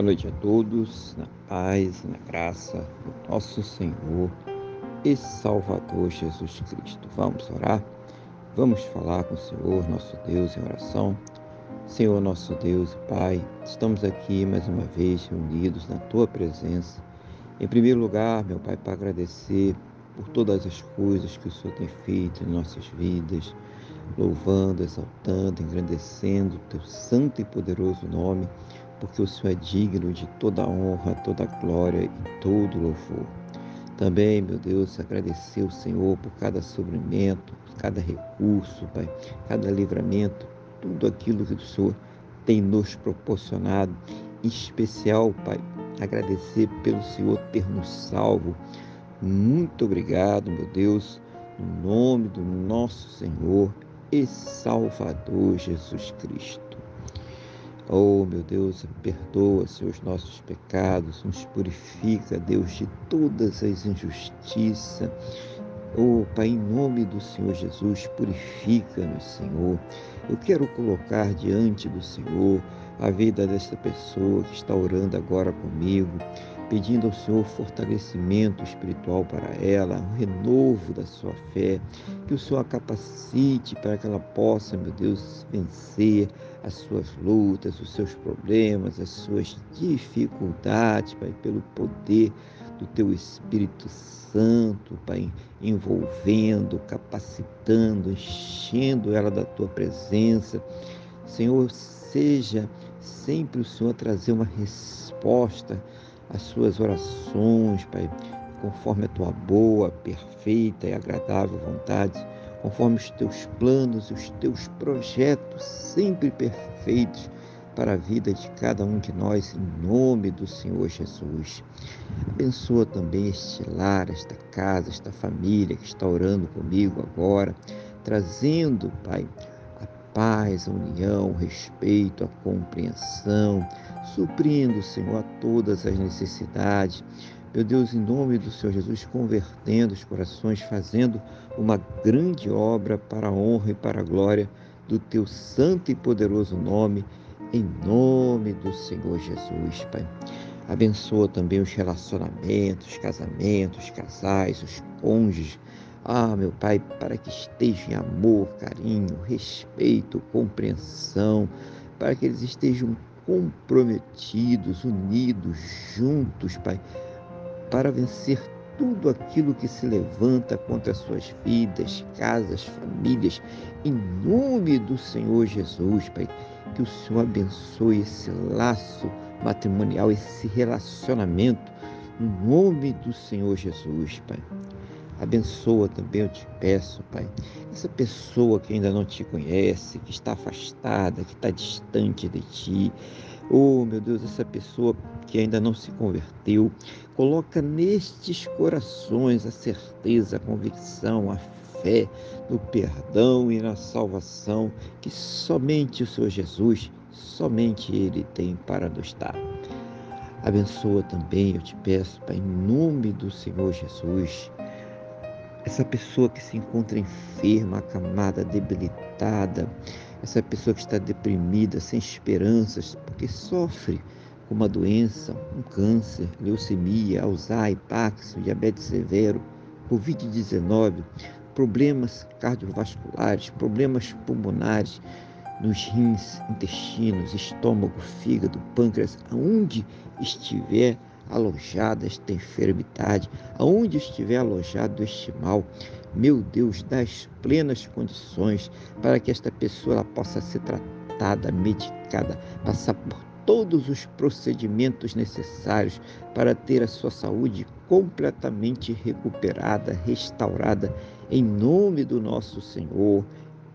Boa noite a todos, na paz na graça do nosso Senhor e Salvador Jesus Cristo. Vamos orar? Vamos falar com o Senhor, nosso Deus, em oração. Senhor, nosso Deus e Pai, estamos aqui mais uma vez reunidos na Tua presença. Em primeiro lugar, meu Pai, para agradecer por todas as coisas que o Senhor tem feito em nossas vidas, louvando, exaltando, engrandecendo o Teu santo e poderoso nome porque o Senhor é digno de toda honra, toda glória e todo louvor. Também, meu Deus, agradecer o Senhor por cada sofrimento, por cada recurso, Pai, cada livramento, tudo aquilo que o Senhor tem nos proporcionado. Em especial, Pai, agradecer pelo Senhor ter nos salvo. Muito obrigado, meu Deus, no nome do nosso Senhor e Salvador Jesus Cristo. Oh, meu Deus, perdoa, Senhor, os nossos pecados, nos purifica, Deus, de todas as injustiças. Oh, Pai, em nome do Senhor Jesus, purifica-nos, Senhor. Eu quero colocar diante do Senhor a vida desta pessoa que está orando agora comigo pedindo ao Senhor fortalecimento espiritual para ela, um renovo da sua fé, que o Senhor a capacite para que ela possa, meu Deus, vencer as suas lutas, os seus problemas, as suas dificuldades, Pai, pelo poder do Teu Espírito Santo, Pai, envolvendo, capacitando, enchendo ela da Tua presença. Senhor, seja sempre o Senhor trazer uma resposta as suas orações, Pai, conforme a tua boa, perfeita e agradável vontade, conforme os teus planos e os teus projetos sempre perfeitos para a vida de cada um de nós, em nome do Senhor Jesus. Abençoa também este lar, esta casa, esta família que está orando comigo agora, trazendo, Pai, paz, a união, o respeito, a compreensão, suprindo, Senhor, a todas as necessidades. Meu Deus, em nome do Senhor Jesus, convertendo os corações, fazendo uma grande obra para a honra e para a glória do teu santo e poderoso nome, em nome do Senhor Jesus, Pai. Abençoa também os relacionamentos, casamentos, casais, os cônjuges. Ah, meu Pai, para que estejam em amor, carinho, respeito, compreensão, para que eles estejam comprometidos, unidos, juntos, Pai, para vencer tudo aquilo que se levanta contra as suas vidas, casas, famílias, em nome do Senhor Jesus, Pai. Que o Senhor abençoe esse laço matrimonial, esse relacionamento, no nome do Senhor Jesus, Pai. Abençoa também, eu te peço, Pai, essa pessoa que ainda não te conhece, que está afastada, que está distante de ti. Oh, meu Deus, essa pessoa que ainda não se converteu, coloca nestes corações a certeza, a convicção, a fé no perdão e na salvação que somente o Senhor Jesus, somente Ele tem para nos dar. Abençoa também, eu te peço, Pai, em nome do Senhor Jesus essa pessoa que se encontra enferma, acamada, debilitada, essa pessoa que está deprimida, sem esperanças, porque sofre com uma doença, um câncer, leucemia, Alzheimer, Parkinson, diabetes severo, Covid-19, problemas cardiovasculares, problemas pulmonares, nos rins, intestinos, estômago, fígado, pâncreas, aonde estiver alojada esta enfermidade, aonde estiver alojado este mal, meu Deus, dá as plenas condições para que esta pessoa possa ser tratada, medicada, passar por todos os procedimentos necessários para ter a sua saúde completamente recuperada, restaurada, em nome do nosso Senhor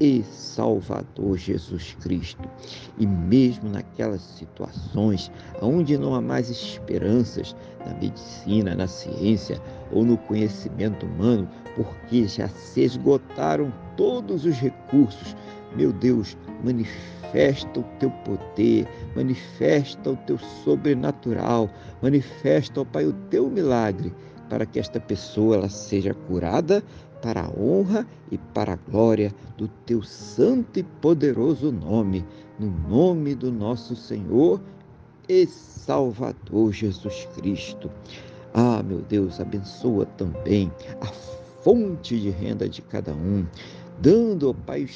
e Salvador Jesus Cristo. E mesmo naquelas situações onde não há mais esperanças na medicina, na ciência ou no conhecimento humano, porque já se esgotaram todos os recursos, meu Deus, manifesta o teu poder, manifesta o teu sobrenatural, manifesta, ó Pai, o teu milagre para que esta pessoa ela seja curada para a honra e para a glória do teu santo e poderoso nome, no nome do nosso Senhor e Salvador Jesus Cristo. Ah, meu Deus, abençoa também a fonte de renda de cada um, dando, ó Pai,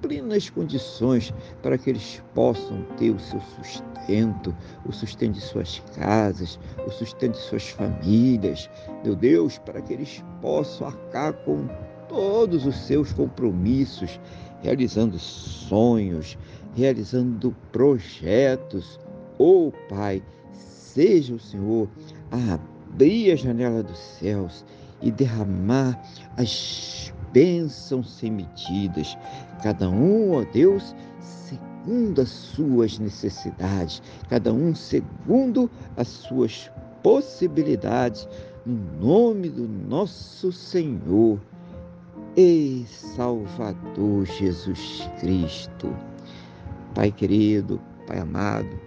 plenas condições para que eles possam ter o seu sustento, o sustento de suas casas, o sustento de suas famílias. Meu Deus, para que eles possam arcar com todos os seus compromissos, realizando sonhos, realizando projetos. Oh, Pai, seja o Senhor a abrir a janela dos céus e derramar as bênçãos sem medidas, cada um, ó Deus, segundo as suas necessidades, cada um segundo as suas possibilidades, no nome do nosso Senhor e Salvador Jesus Cristo. Pai querido, Pai amado,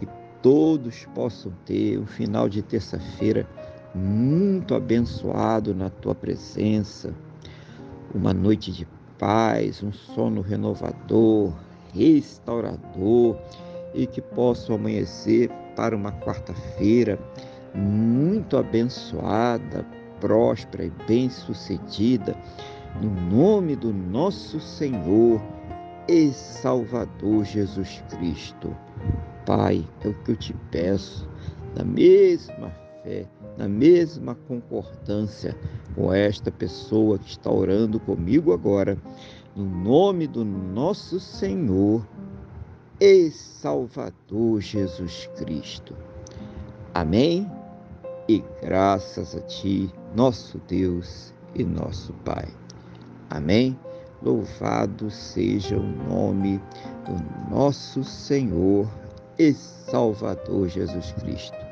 que todos possam ter um final de terça-feira muito abençoado na tua presença, uma noite de paz, um sono renovador, restaurador e que possam amanhecer para uma quarta-feira muito abençoada, próspera e bem-sucedida, no nome do nosso Senhor e Salvador Jesus Cristo. Pai, é o que eu te peço, da mesma fé, na mesma concordância com esta pessoa que está orando comigo agora, no nome do nosso Senhor e Salvador Jesus Cristo. Amém? E graças a Ti, nosso Deus e nosso Pai. Amém? Louvado seja o nome do nosso Senhor e Salvador Jesus Cristo.